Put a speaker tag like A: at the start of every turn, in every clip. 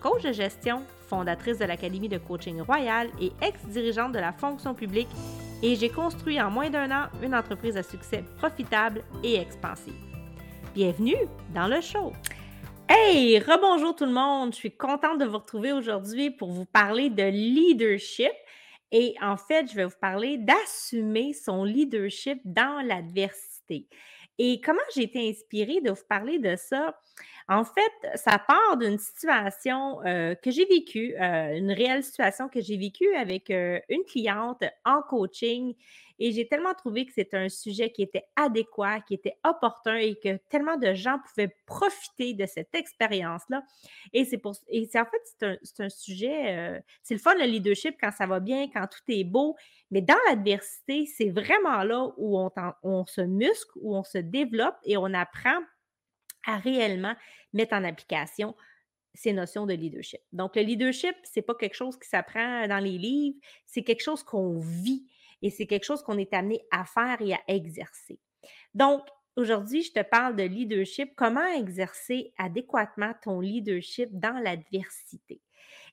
A: coach de gestion, fondatrice de l'Académie de coaching royal et ex-dirigeante de la fonction publique, et j'ai construit en moins d'un an une entreprise à succès profitable et expansive. Bienvenue dans le show! Hey, rebonjour tout le monde! Je suis contente de vous retrouver aujourd'hui pour vous parler de leadership. Et en fait, je vais vous parler d'assumer son leadership dans l'adversité. Et comment j'ai été inspirée de vous parler de ça? En fait, ça part d'une situation euh, que j'ai vécue, euh, une réelle situation que j'ai vécue avec euh, une cliente en coaching. Et j'ai tellement trouvé que c'était un sujet qui était adéquat, qui était opportun et que tellement de gens pouvaient profiter de cette expérience-là. Et c'est en fait, c'est un, sujet, c'est le fun le leadership quand ça va bien, quand tout est beau, mais dans l'adversité, c'est vraiment là où on, on se muscle, où on se développe et on apprend à réellement mettre en application ces notions de leadership. Donc, le leadership, ce n'est pas quelque chose qui s'apprend dans les livres, c'est quelque chose qu'on vit et c'est quelque chose qu'on est amené à faire et à exercer. Donc, aujourd'hui, je te parle de leadership, comment exercer adéquatement ton leadership dans l'adversité?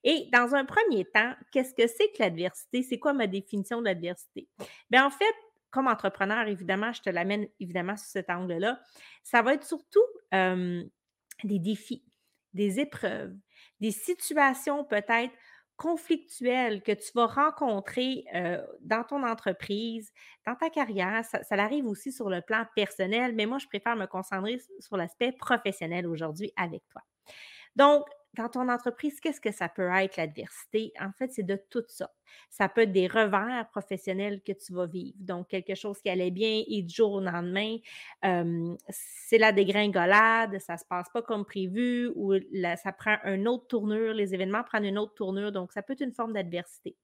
A: Et dans un premier temps, qu'est-ce que c'est que l'adversité? C'est quoi ma définition de l'adversité? Bien, en fait, comme entrepreneur, évidemment, je te l'amène évidemment sous cet angle-là. Ça va être surtout des défis, des épreuves, des situations peut-être conflictuelles que tu vas rencontrer dans ton entreprise, dans ta carrière. Ça, arrive aussi sur le plan personnel, mais moi, je préfère me concentrer sur l'aspect professionnel aujourd'hui avec toi. Donc, dans ton entreprise, qu'est-ce que ça peut être l'adversité? En fait, c'est de tout ça. Ça peut être des revers professionnels que tu vas vivre. Donc, quelque chose qui allait bien et du jour au lendemain, c'est la dégringolade, ça ne se passe pas comme prévu ou ça prend une autre tournure, les événements prennent une autre tournure. Donc, ça peut être une forme d'adversité.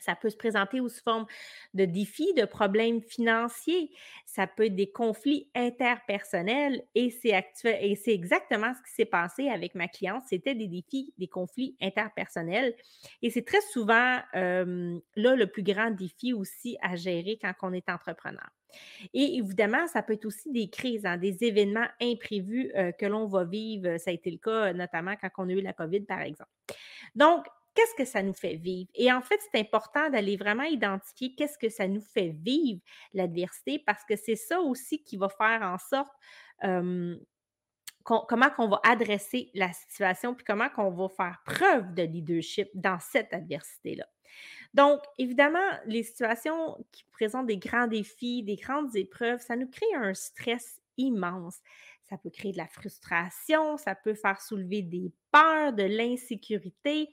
A: Ça peut se présenter sous forme de défis, de problèmes financiers. Ça peut être des conflits interpersonnels et c'est et c'est exactement ce qui s'est passé avec ma cliente. C'était des défis, des conflits interpersonnels. Et c'est très souvent là le plus grand défi aussi à gérer quand on est entrepreneur. Et évidemment, ça peut être aussi des crises, hein, des événements imprévus que l'on va vivre. Ça a été le cas notamment quand on a eu la COVID, par exemple. Donc, qu'est-ce que ça nous fait vivre? Et en fait, c'est important d'aller vraiment identifier qu'est-ce que ça nous fait vivre, l'adversité, parce que c'est ça aussi qui va faire en sorte comment qu'on va adresser la situation, puis comment qu'on va faire preuve de leadership dans cette adversité-là. Donc, évidemment, les situations qui présentent des grands défis, des grandes épreuves, ça nous crée un stress immense ça peut créer de la frustration, ça peut faire soulever des peurs, de l'insécurité.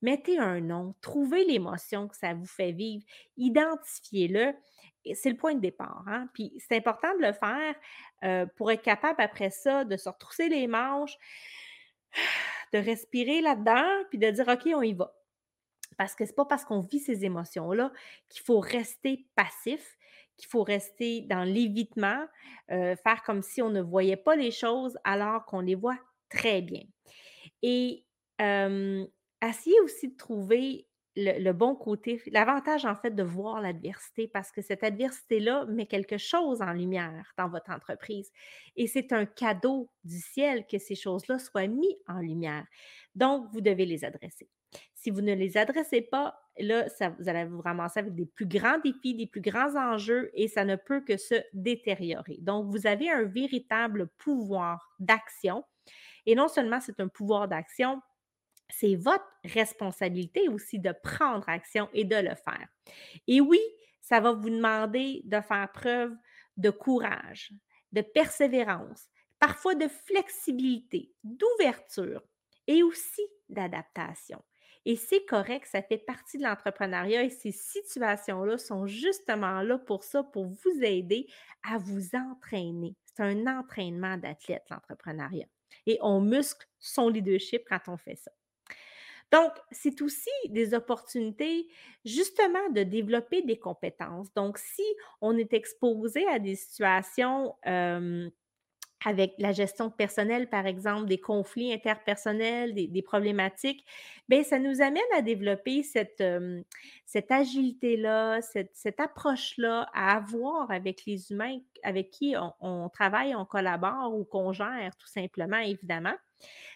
A: Mettez un nom, trouvez l'émotion que ça vous fait vivre, identifiez-le. C'est le point de départ. Hein? Puis c'est important de le faire euh, pour être capable après ça de se retrousser les manches, de respirer là-dedans, puis de dire OK, on y va. Parce que ce n'est pas parce qu'on vit ces émotions-là qu'il faut rester passif qu'il faut rester dans l'évitement, euh, faire comme si on ne voyait pas les choses alors qu'on les voit très bien. Et essayer aussi de trouver le, bon côté, l'avantage en fait de voir l'adversité parce que cette adversité-là met quelque chose en lumière dans votre entreprise. Et c'est un cadeau du ciel que ces choses-là soient mises en lumière. Donc, vous devez les adresser. Si vous ne les adressez pas, là, vous allez vous ramasser avec des plus grands défis, des plus grands enjeux et ça ne peut que se détériorer. Donc, vous avez un véritable pouvoir d'action. Et non seulement c'est un pouvoir d'action, c'est votre responsabilité aussi de prendre action et de le faire. Et oui, ça va vous demander de faire preuve de courage, de persévérance, parfois de flexibilité, d'ouverture et aussi d'adaptation. Et c'est correct, ça fait partie de l'entrepreneuriat et ces situations-là sont justement là pour ça, pour vous aider à vous entraîner. C'est un entraînement d'athlète, l'entrepreneuriat. Et on muscle son leadership quand on fait ça. Donc, c'est aussi des opportunités justement de développer des compétences. Donc, si on est exposé à des situations avec la gestion personnelle, par exemple, des conflits interpersonnels, des, problématiques, bien, ça nous amène à développer cette, cette agilité-là, cette, approche-là à avoir avec les humains avec qui on, travaille, on collabore ou qu'on gère, tout simplement, évidemment.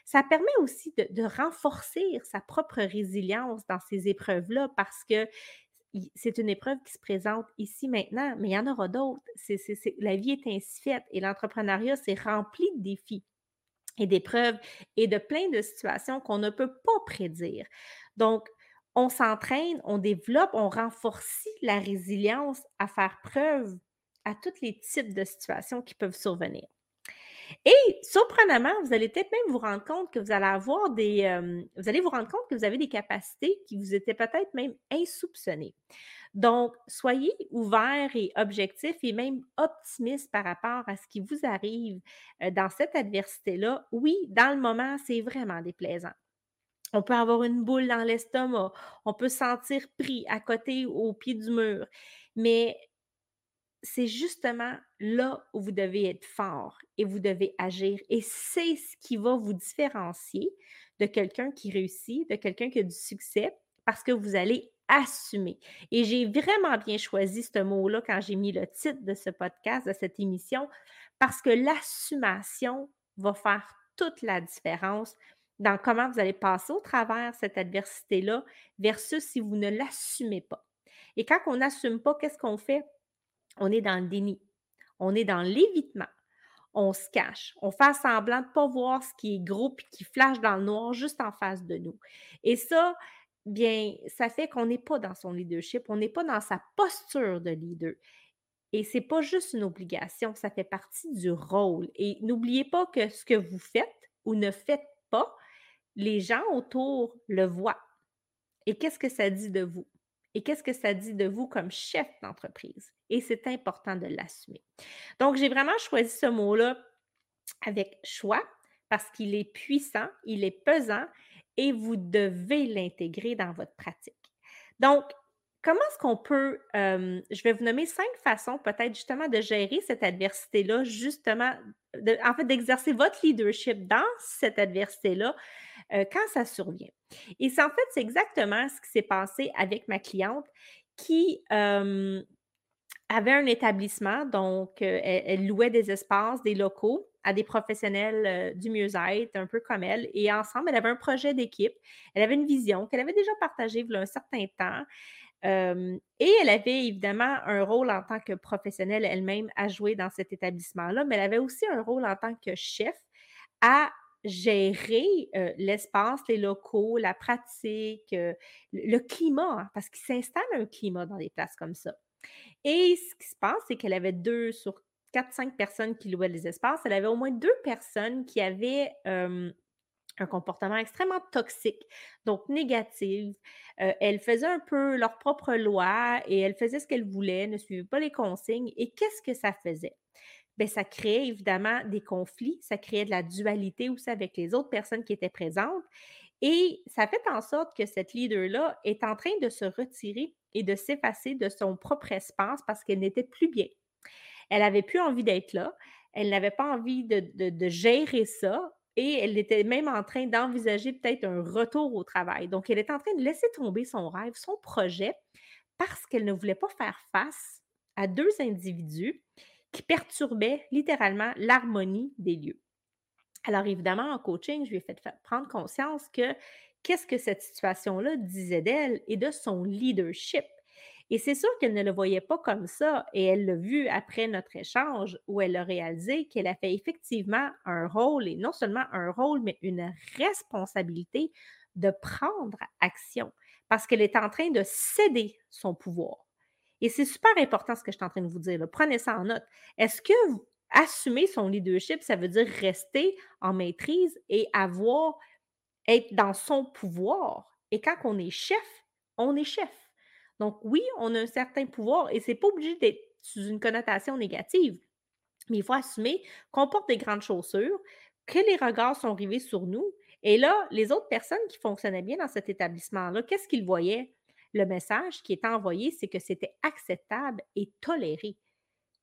A: Ça permet aussi de, de renforcer sa propre résilience dans ces épreuves-là parce que c'est une épreuve qui se présente ici maintenant, mais il y en aura d'autres. la vie est ainsi faite et l'entrepreneuriat, c'est rempli de défis et d'épreuves et de plein de situations qu'on ne peut pas prédire. Donc, on s'entraîne, on développe, on renforce la résilience à faire preuve à tous les types de situations qui peuvent survenir. Et surprenamment, vous allez peut-être même vous rendre compte que vous allez avoir des. Euh, vous allez vous rendre compte que vous avez des capacités qui vous étaient peut-être même insoupçonnées. Donc, soyez ouverts et objectifs et même optimistes par rapport à ce qui vous arrive euh, dans cette adversité-là. Oui, dans le moment, c'est vraiment déplaisant. On peut avoir une boule dans l'estomac, on peut se sentir pris à côté au pied du mur, mais c'est justement là où vous devez être fort et vous devez agir. Et c'est ce qui va vous différencier de quelqu'un qui réussit, de quelqu'un qui a du succès, parce que vous allez assumer. Et j'ai vraiment bien choisi ce mot-là quand j'ai mis le titre de ce podcast, de cette émission, parce que l'assumation va faire toute la différence dans comment vous allez passer au travers cette adversité-là versus si vous ne l'assumez pas. Et quand on n'assume pas, qu'est-ce qu'on fait? On est dans le déni, on est dans l'évitement, on se cache, on fait semblant de ne pas voir ce qui est gros et qui flash dans le noir juste en face de nous. Et ça, bien, ça fait qu'on n'est pas dans son leadership, on n'est pas dans sa posture de leader. Et c'est pas juste une obligation, ça fait partie du rôle. Et n'oubliez pas que ce que vous faites ou ne faites pas, les gens autour le voient. Et qu'est-ce que ça dit de vous? Et qu'est-ce que ça dit de vous comme chef d'entreprise? Et c'est important de l'assumer. Donc, j'ai vraiment choisi ce mot-là avec choix parce qu'il est puissant, il est pesant et vous devez l'intégrer dans votre pratique. Donc, comment est-ce qu'on peut, je vais vous nommer cinq façons peut-être justement de gérer cette adversité-là, justement, en fait, d'exercer votre leadership dans cette adversité-là euh, quand ça survient? Et c'est en fait, c'est exactement ce qui s'est passé avec ma cliente qui avait un établissement, donc elle, louait des espaces, des locaux à des professionnels du mieux-être, un peu comme elle. Et ensemble, elle avait un projet d'équipe, elle avait une vision qu'elle avait déjà partagée il y a un certain temps. et elle avait évidemment un rôle en tant que professionnelle elle-même à jouer dans cet établissement-là, mais elle avait aussi un rôle en tant que chef à gérer l'espace, les locaux, la pratique, le climat, hein, parce qu'il s'installe un climat dans des places comme ça. Et ce qui se passe, c'est qu'elle avait deux sur quatre, cinq personnes qui louaient les espaces. Elle avait au moins deux personnes qui avaient un comportement extrêmement toxique, donc négatif. elles faisaient un peu leur propre loi et elles faisaient ce qu'elles voulaient, ne suivaient pas les consignes. Et qu'est-ce que ça faisait? Bien, ça créait évidemment des conflits, ça créait de la dualité aussi avec les autres personnes qui étaient présentes. Et ça fait en sorte que cette leader-là est en train de se retirer et de s'effacer de son propre espace parce qu'elle n'était plus bien. Elle n'avait plus envie d'être là, elle n'avait pas envie de, de, gérer ça et elle était même en train d'envisager peut-être un retour au travail. Donc, elle est en train de laisser tomber son rêve, son projet, parce qu'elle ne voulait pas faire face à deux individus qui perturbait littéralement l'harmonie des lieux. Alors évidemment, en coaching, je lui ai fait prendre conscience que qu'est-ce que cette situation-là disait d'elle et de son leadership. Et c'est sûr qu'elle ne le voyait pas comme ça et elle l'a vu après notre échange où elle a réalisé qu'elle a fait effectivement un rôle et non seulement un rôle, mais une responsabilité de prendre action parce qu'elle est en train de céder son pouvoir. Et c'est super important ce que je suis en train de vous dire. Prenez ça en note. Est-ce que assumer son leadership, ça veut dire rester en maîtrise et avoir, être dans son pouvoir? Et quand on est chef, on est chef. Donc oui, on a un certain pouvoir et c'est pas obligé d'être sous une connotation négative. Mais il faut assumer qu'on porte des grandes chaussures, que les regards sont rivés sur nous Et là, les autres personnes qui fonctionnaient bien dans cet établissement-là, qu'est-ce qu'ils voyaient? Le message qui était envoyé, c'est que c'était acceptable et toléré.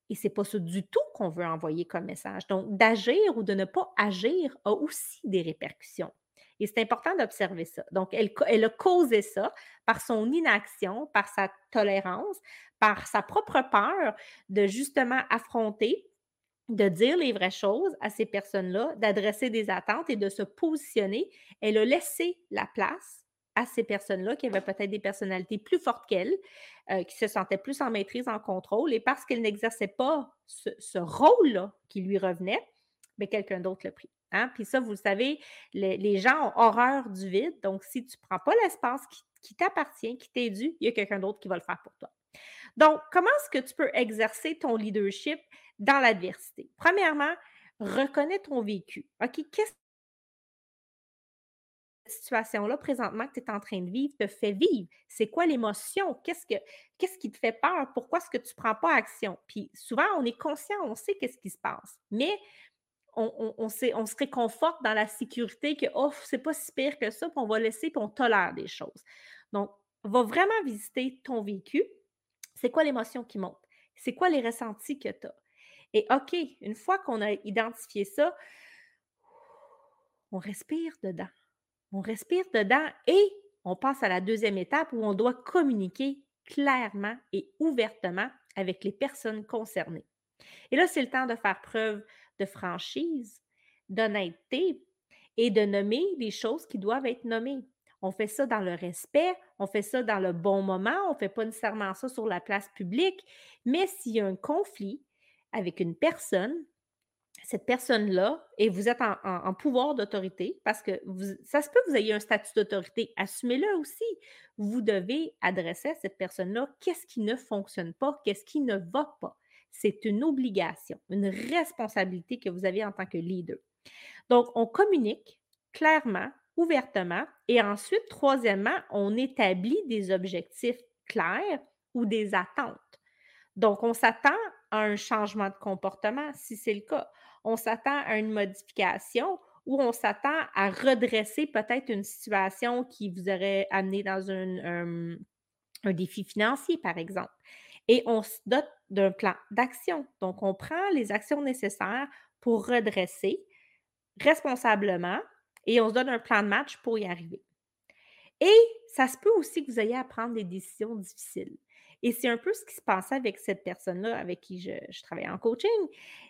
A: Et c'est pas ça du tout qu'on veut envoyer comme message. Donc, d'agir ou de ne pas agir a aussi des répercussions. Et c'est important d'observer ça. Donc, elle, elle, a causé ça par son inaction, par sa tolérance, par sa propre peur de justement affronter, de dire les vraies choses à ces personnes-là, d'adresser des attentes et de se positionner. Elle a laissé la place à ces personnes-là qui avaient peut-être des personnalités plus fortes qu'elle, euh, qui se sentaient plus en maîtrise, en contrôle, et parce qu'elle n'exerçait pas ce, rôle-là qui lui revenait, mais ben, quelqu'un d'autre l'a pris. Hein. Puis ça, vous le savez, les, gens ont horreur du vide. Donc, si tu ne prends pas l'espace qui, qui t'appartient, qui t'est dû, il y a quelqu'un d'autre qui va le faire pour toi. Donc, comment est-ce que tu peux exercer ton leadership dans l'adversité? Premièrement, reconnais ton vécu. OK, qu'est-ce situation-là présentement que tu es en train de vivre te fait vivre? C'est quoi l'émotion? Qu'est-ce, que, qu'est-ce qui te fait peur? Pourquoi est-ce que tu ne prends pas action? Puis souvent, on est conscient, on sait qu'est-ce qui se passe. Mais on, on, se réconforte dans la sécurité que, oh, c'est pas si pire que ça, puis on va laisser, puis on tolère des choses. Donc, va vraiment visiter ton vécu. C'est quoi l'émotion qui monte? C'est quoi les ressentis que tu as? Et OK, une fois qu'on a identifié ça, on respire dedans. On respire dedans et on passe à la deuxième étape où on doit communiquer clairement et ouvertement avec les personnes concernées. Et là, c'est le temps de faire preuve de franchise, d'honnêteté et de nommer les choses qui doivent être nommées. On fait ça dans le respect, on fait ça dans le bon moment, on ne fait pas nécessairement ça sur la place publique, mais s'il y a un conflit avec une personne, cette personne-là, et vous êtes en, pouvoir d'autorité, parce que ça se peut que vous ayez un statut d'autorité, assumez-le aussi. Vous devez adresser à cette personne-là qu'est-ce qui ne fonctionne pas, qu'est-ce qui ne va pas. C'est une obligation, une responsabilité que vous avez en tant que leader. Donc, on communique clairement, ouvertement, et ensuite, troisièmement, on établit des objectifs clairs ou des attentes. Donc, on s'attend à un changement de comportement si c'est le cas. On s'attend à une modification ou on s'attend à redresser peut-être une situation qui vous aurait amené dans un, un défi financier, par exemple. Et on se dote d'un plan d'action. Donc, on prend les actions nécessaires pour redresser responsablement et on se donne un plan de match pour y arriver. Et ça se peut aussi que vous ayez à prendre des décisions difficiles. Et c'est un peu ce qui se passait avec cette personne-là avec qui je, je travaillais en coaching.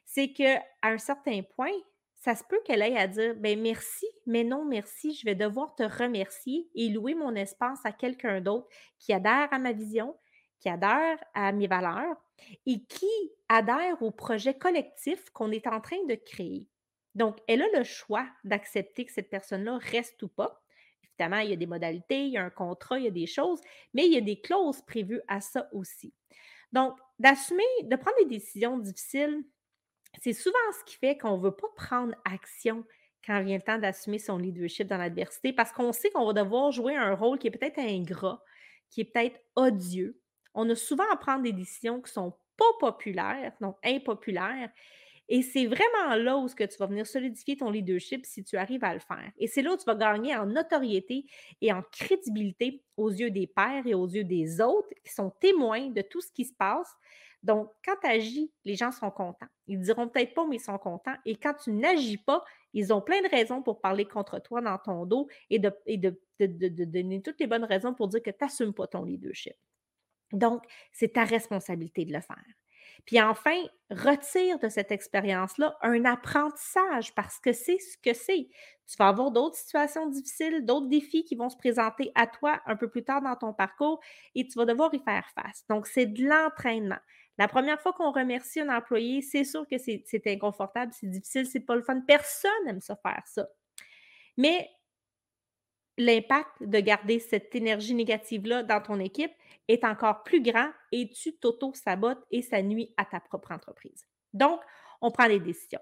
A: C'est qu'à un certain point, ça se peut qu'elle aille à dire ben merci, mais non merci, je vais devoir te remercier et louer mon espace à quelqu'un d'autre qui adhère à ma vision, qui adhère à mes valeurs et qui adhère au projet collectif qu'on est en train de créer. Donc, elle a le choix d'accepter que cette personne-là reste ou pas. Évidemment, il y a des modalités, il y a un contrat, il y a des choses, mais il y a des clauses prévues à ça aussi. Donc, d'assumer, de prendre des décisions difficiles, c'est souvent ce qui fait qu'on ne veut pas prendre action quand vient le temps d'assumer son leadership dans l'adversité parce qu'on sait qu'on va devoir jouer un rôle qui est peut-être ingrat, qui est peut-être odieux, on a souvent à prendre des décisions qui ne sont pas populaires, donc impopulaires. Et c'est vraiment là où que tu vas venir solidifier ton leadership si tu arrives à le faire. Et c'est là où tu vas gagner en notoriété et en crédibilité aux yeux des pairs et aux yeux des autres qui sont témoins de tout ce qui se passe. Donc, quand tu agis, les gens sont contents. Ils diront peut-être pas, mais ils sont contents. Et quand tu n'agis pas, ils ont plein de raisons pour parler contre toi dans ton dos et de, de donner toutes les bonnes raisons pour dire que tu n'assumes pas ton leadership. Donc, c'est ta responsabilité de le faire. Puis enfin, retire de cette expérience-là un apprentissage parce que c'est ce que c'est. Tu vas avoir d'autres situations difficiles, d'autres défis qui vont se présenter à toi un peu plus tard dans ton parcours et tu vas devoir y faire face. Donc, c'est de l'entraînement. La première fois qu'on remercie un employé, c'est sûr que c'est inconfortable, c'est difficile, c'est pas le fun. Personne n'aime ça faire ça. Mais l'impact de garder cette énergie négative-là dans ton équipe est encore plus grand et tu t'auto-sabotes et ça nuit à ta propre entreprise. Donc, on prend des décisions.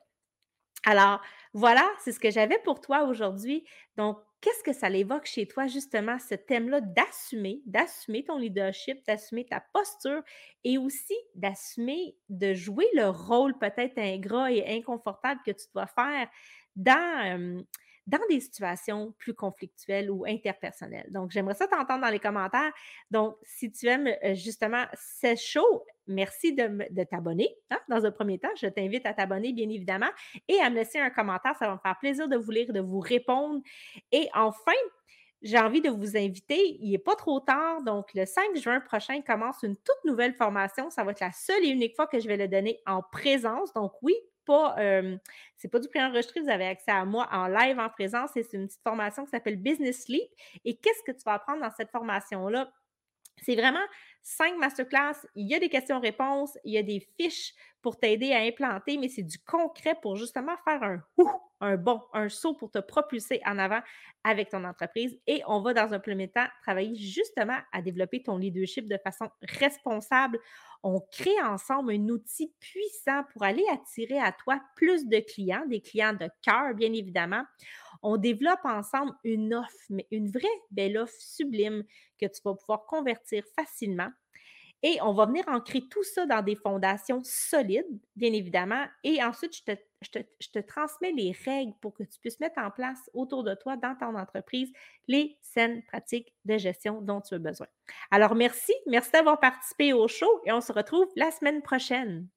A: Alors, voilà, c'est ce que j'avais pour toi aujourd'hui. Donc, qu'est-ce que ça l'évoque chez toi, justement, ce thème-là d'assumer, d'assumer ton leadership, d'assumer ta posture et aussi d'assumer de jouer le rôle peut-être ingrat et inconfortable que tu dois faire dans, dans des situations plus conflictuelles ou interpersonnelles. Donc, j'aimerais ça t'entendre dans les commentaires. Donc, si tu aimes euh, justement ce show, merci de, t'abonner. Hein, dans un premier temps, je t'invite à t'abonner, bien évidemment, et à me laisser un commentaire. Ça va me faire plaisir de vous lire, de vous répondre. Et enfin, j'ai envie de vous inviter. Il n'est pas trop tard. Donc, le 5 juin prochain commence une toute nouvelle formation. Ça va être la seule et unique fois que je vais le donner en présence. Donc, oui, c'est pas du pré-enregistré, vous avez accès à moi en live, en présence, c'est une petite formation qui s'appelle Business Sleep. Et qu'est-ce que tu vas apprendre dans cette formation-là? C'est vraiment cinq masterclass. Il y a des questions-réponses, il y a des fiches pour t'aider à implanter, mais c'est du concret pour justement faire un un bon, un saut pour te propulser en avant avec ton entreprise. Et on va, dans un premier temps, travailler justement à développer ton leadership de façon responsable. On crée ensemble un outil puissant pour aller attirer à toi plus de clients, des clients de cœur, bien évidemment. On développe ensemble une offre, mais une vraie belle offre sublime que tu vas pouvoir convertir facilement. Et on va venir ancrer tout ça dans des fondations solides, bien évidemment. Et ensuite, je te transmets les règles pour que tu puisses mettre en place autour de toi, dans ton entreprise, les saines pratiques de gestion dont tu as besoin. Alors, merci. Merci d'avoir participé au show et on se retrouve la semaine prochaine.